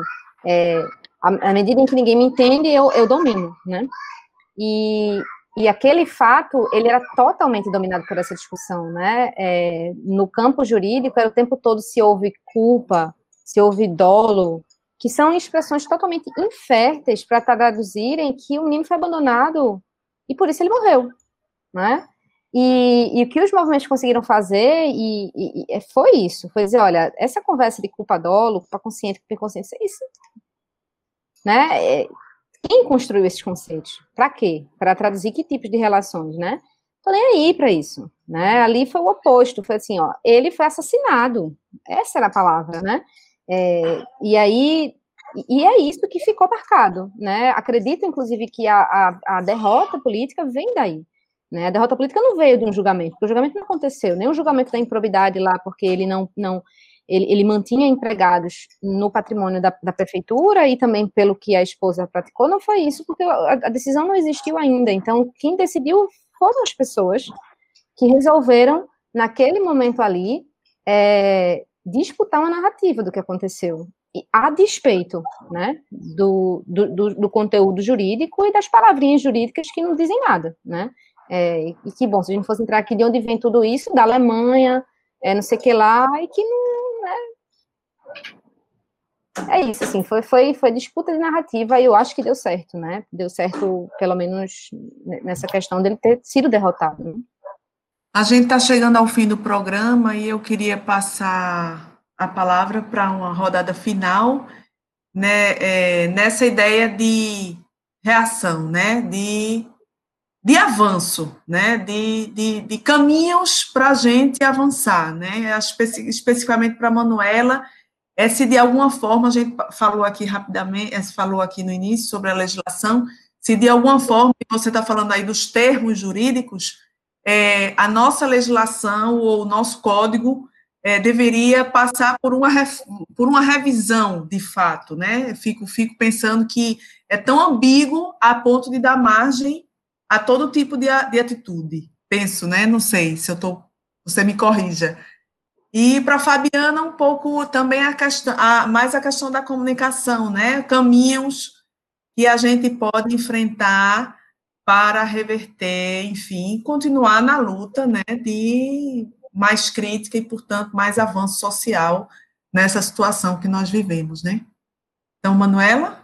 é, à, medida em que ninguém me entende, eu, eu domino, né? E, e aquele fato, ele era totalmente dominado por essa discussão, né? É, no campo jurídico, era o tempo todo se houve culpa, se houve dolo, que são expressões totalmente inférteis para traduzirem que o menino foi abandonado e por isso ele morreu, né? E, e, o que os movimentos conseguiram fazer e, e, e, foi isso, foi dizer, olha, essa conversa de culpa dolo, culpa consciente, culpa inconsciente, é isso, né? É, quem construiu esses conceitos? Para quê? Para traduzir que tipos de relações, né? Tô nem aí para isso, né? Ali foi o oposto, foi assim, ó, ele foi assassinado, essa era a palavra, né? É, e aí, e é isso que ficou marcado, né? Acredito, inclusive, que a, a, a derrota política vem daí, né? A derrota política não veio de um julgamento, porque o julgamento não aconteceu, nem o julgamento da improbidade lá, porque ele não, não ele, ele mantinha empregados no patrimônio da, da, prefeitura e também pelo que a esposa praticou, não foi isso, porque a, a decisão não existiu ainda. Então, quem decidiu foram as pessoas que resolveram, naquele momento ali, é, disputar uma narrativa do que aconteceu, a despeito né, do, do, do, conteúdo jurídico e das palavrinhas jurídicas que não dizem nada, né? É, e que, bom, se a gente fosse entrar aqui de onde vem tudo isso, da Alemanha, é, não sei o que lá, e que não, né? É isso, assim, foi, foi, foi disputa de narrativa e eu acho que deu certo, né? Deu certo, pelo menos, nessa questão dele ter sido derrotado. Né? A gente está chegando ao fim do programa e eu queria passar a palavra para uma rodada final, né, é, nessa ideia de reação, né, de de avanço, né, de, de, de caminhos para a gente avançar, né, especificamente para a Manuela, é se de alguma forma, a gente falou aqui rapidamente, é, falou aqui no início sobre a legislação, se de alguma forma, você está falando aí dos termos jurídicos, é, a nossa legislação ou o nosso código é, deveria passar por uma, por uma revisão, de fato, né, fico, fico pensando que é tão ambíguo a ponto de dar margem a todo tipo de, de atitude. Penso, né? Não sei se eu estou. Você me corrija. E para Fabiana, um pouco também a questão, a, mais a questão da comunicação, né? Caminhos que a gente pode enfrentar para reverter, enfim, continuar na luta, né? De mais crítica e, portanto, mais avanço social nessa situação que nós vivemos, né? Então, Manuela?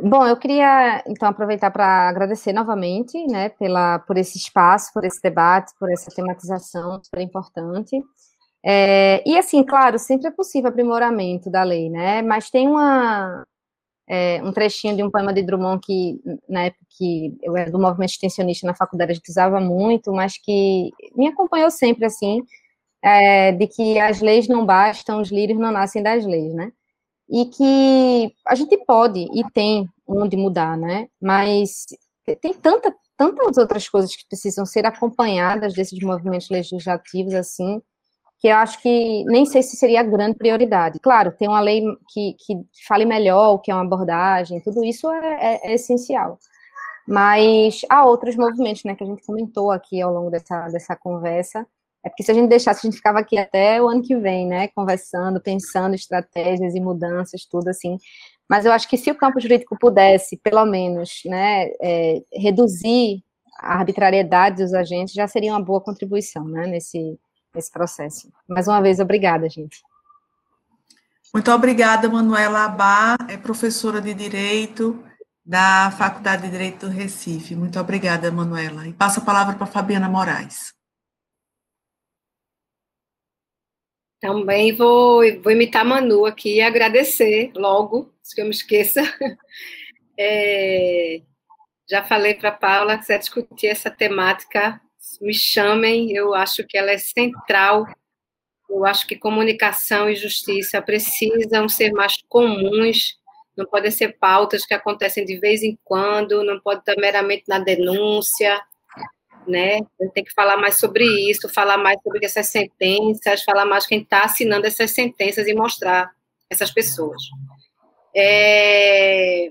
Bom, eu queria então aproveitar para agradecer novamente, né, pela por esse espaço, por esse debate, por essa tematização super importante. É, e assim, claro, sempre é possível aprimoramento da lei, né? Mas tem uma é, um trechinho de um poema de Drummond que na época que eu era do movimento extensionista na faculdade a gente usava muito, mas que me acompanhou sempre assim, é, de que as leis não bastam, os lírios não nascem das leis, né? E que a gente pode e tem onde mudar, né? Mas tem tanta, tantas outras coisas que precisam ser acompanhadas desses movimentos legislativos, assim, que eu acho que nem sei se seria a grande prioridade. Claro, tem uma lei que, que fale melhor o que é uma abordagem, tudo isso é, é, é essencial. Mas há outros movimentos, né, que a gente comentou aqui ao longo dessa, dessa conversa, é porque se a gente deixasse, a gente ficava aqui até o ano que vem, né, conversando, pensando estratégias e mudanças, tudo assim. Mas eu acho que se o campo jurídico pudesse, pelo menos, né, é, reduzir a arbitrariedade dos agentes, já seria uma boa contribuição, né, nesse, nesse processo. Mais uma vez, obrigada, gente. Muito obrigada, Manuela Abá, é professora de Direito da Faculdade de Direito do Recife. Muito obrigada, Manuela. E passo a palavra para Fabiana Moraes. Também vou, vou imitar Manu aqui e agradecer logo, se eu me esqueça. É, já falei para Paula que quiser discutir essa temática, me chamem, eu acho que ela é central. Eu acho que comunicação e justiça precisam ser mais comuns, não podem ser pautas que acontecem de vez em quando, não pode estar meramente na denúncia, né? Tem que falar mais sobre isso, falar mais sobre essas sentenças, falar mais quem está assinando essas sentenças e mostrar essas pessoas. É...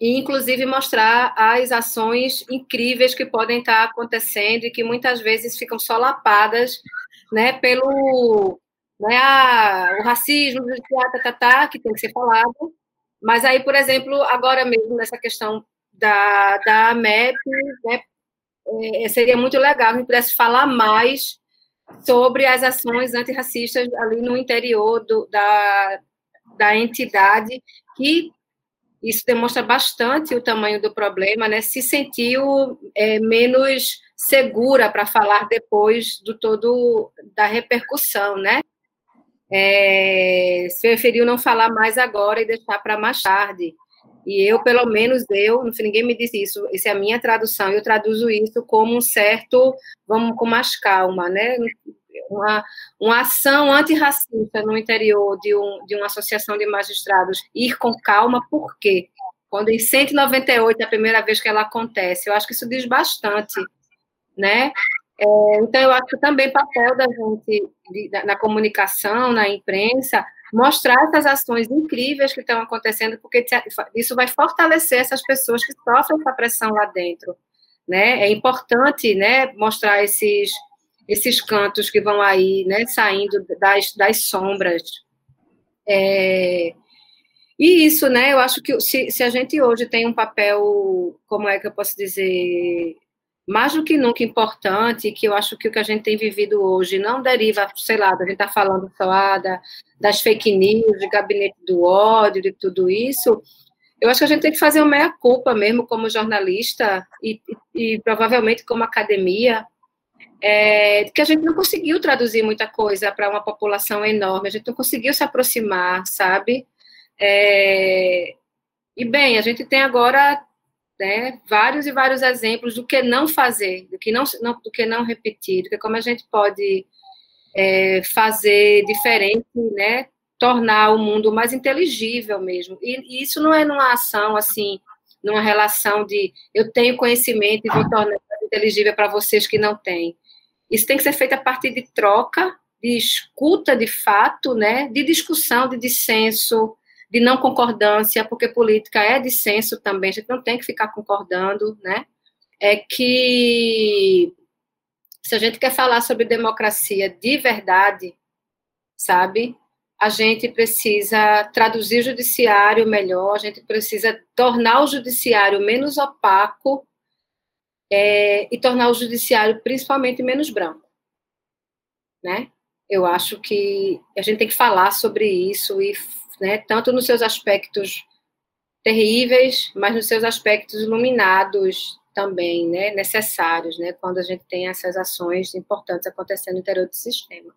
E, inclusive, mostrar as ações incríveis que podem estar tá acontecendo e que muitas vezes ficam solapadas né, pelo né, a, o racismo, tá, tá, tá, que tem que ser falado. Mas aí, por exemplo, agora mesmo, nessa questão da, da MEP, né, é, seria muito legal que pudesse falar mais sobre as ações antirracistas ali no interior do, da, da entidade, que isso demonstra bastante o tamanho do problema, né? Se sentiu é, menos segura para falar depois do todo da repercussão, né? É, se preferiu não falar mais agora e deixar para mais tarde. E eu, pelo menos eu, ninguém me disse isso, isso é a minha tradução, eu traduzo isso como um certo, vamos com mais calma, né? Uma, uma ação antirracista no interior de, um, de uma associação de magistrados, ir com calma, por quê? Quando em 198 é a primeira vez que ela acontece, eu acho que isso diz bastante, né? É, então, eu acho que também papel da gente, de, na comunicação, na imprensa, mostrar essas ações incríveis que estão acontecendo, porque isso vai fortalecer essas pessoas que sofrem essa pressão lá dentro. Né? É importante né, mostrar esses, esses cantos que vão aí, né, saindo das, das sombras. É, e isso, né, eu acho que se, se a gente hoje tem um papel, como é que eu posso dizer, mais do que nunca importante, que eu acho que o que a gente tem vivido hoje não deriva, sei lá, a gente está falando só lá da, das fake news, de gabinete do ódio, de tudo isso, eu acho que a gente tem que fazer uma meia-culpa mesmo como jornalista e, e, e provavelmente como academia, é, que a gente não conseguiu traduzir muita coisa para uma população enorme, a gente não conseguiu se aproximar, sabe? É, e bem, a gente tem agora né, vários e vários exemplos do que não fazer, do que não, não do que não repetir, do que como a gente pode é, fazer diferente, né, tornar o mundo mais inteligível mesmo. E, e, isso não é numa ação assim, numa relação de eu tenho conhecimento e vou tornar inteligível para vocês que não têm. Isso tem que ser feito a partir de troca, de escuta de fato, né, de discussão, de dissenso, de não concordância, porque política é dissenso também, a gente não tem que ficar concordando, né? É que se a gente quer falar sobre democracia de verdade, sabe? A gente precisa traduzir o judiciário melhor, a gente precisa tornar o judiciário menos opaco é, e tornar o judiciário principalmente menos branco, né? Eu acho que a gente tem que falar sobre isso e né, tanto nos seus aspectos terríveis, mas nos seus aspectos iluminados também, né, necessários, né, quando a gente tem essas ações importantes acontecendo no interior do sistema.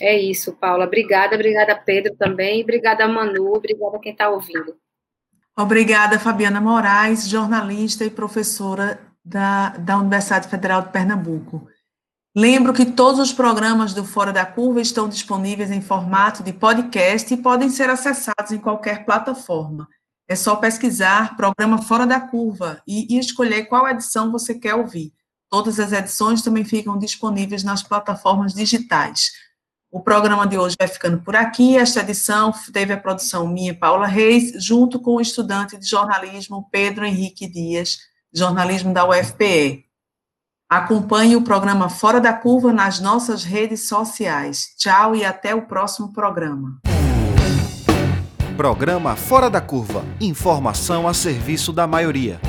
É isso, Paula. Obrigada, obrigada, Pedro, também, obrigada, Manu, obrigada quem está ouvindo. Obrigada, Fabiana Moraes, jornalista e professora da, da Universidade Federal de Pernambuco. Lembro que todos os programas do Fora da Curva estão disponíveis em formato de podcast e podem ser acessados em qualquer plataforma. É só pesquisar Programa Fora da Curva e, e escolher qual edição você quer ouvir. Todas as edições também ficam disponíveis nas plataformas digitais. O programa de hoje vai ficando por aqui. Esta edição teve a produção minha, Paula Reis, junto com o estudante de jornalismo Pedro Henrique Dias, jornalismo da UFPE. Acompanhe o programa Fora da Curva nas nossas redes sociais. Tchau e até o próximo programa. Programa Fora da Curva. Informação a serviço da maioria.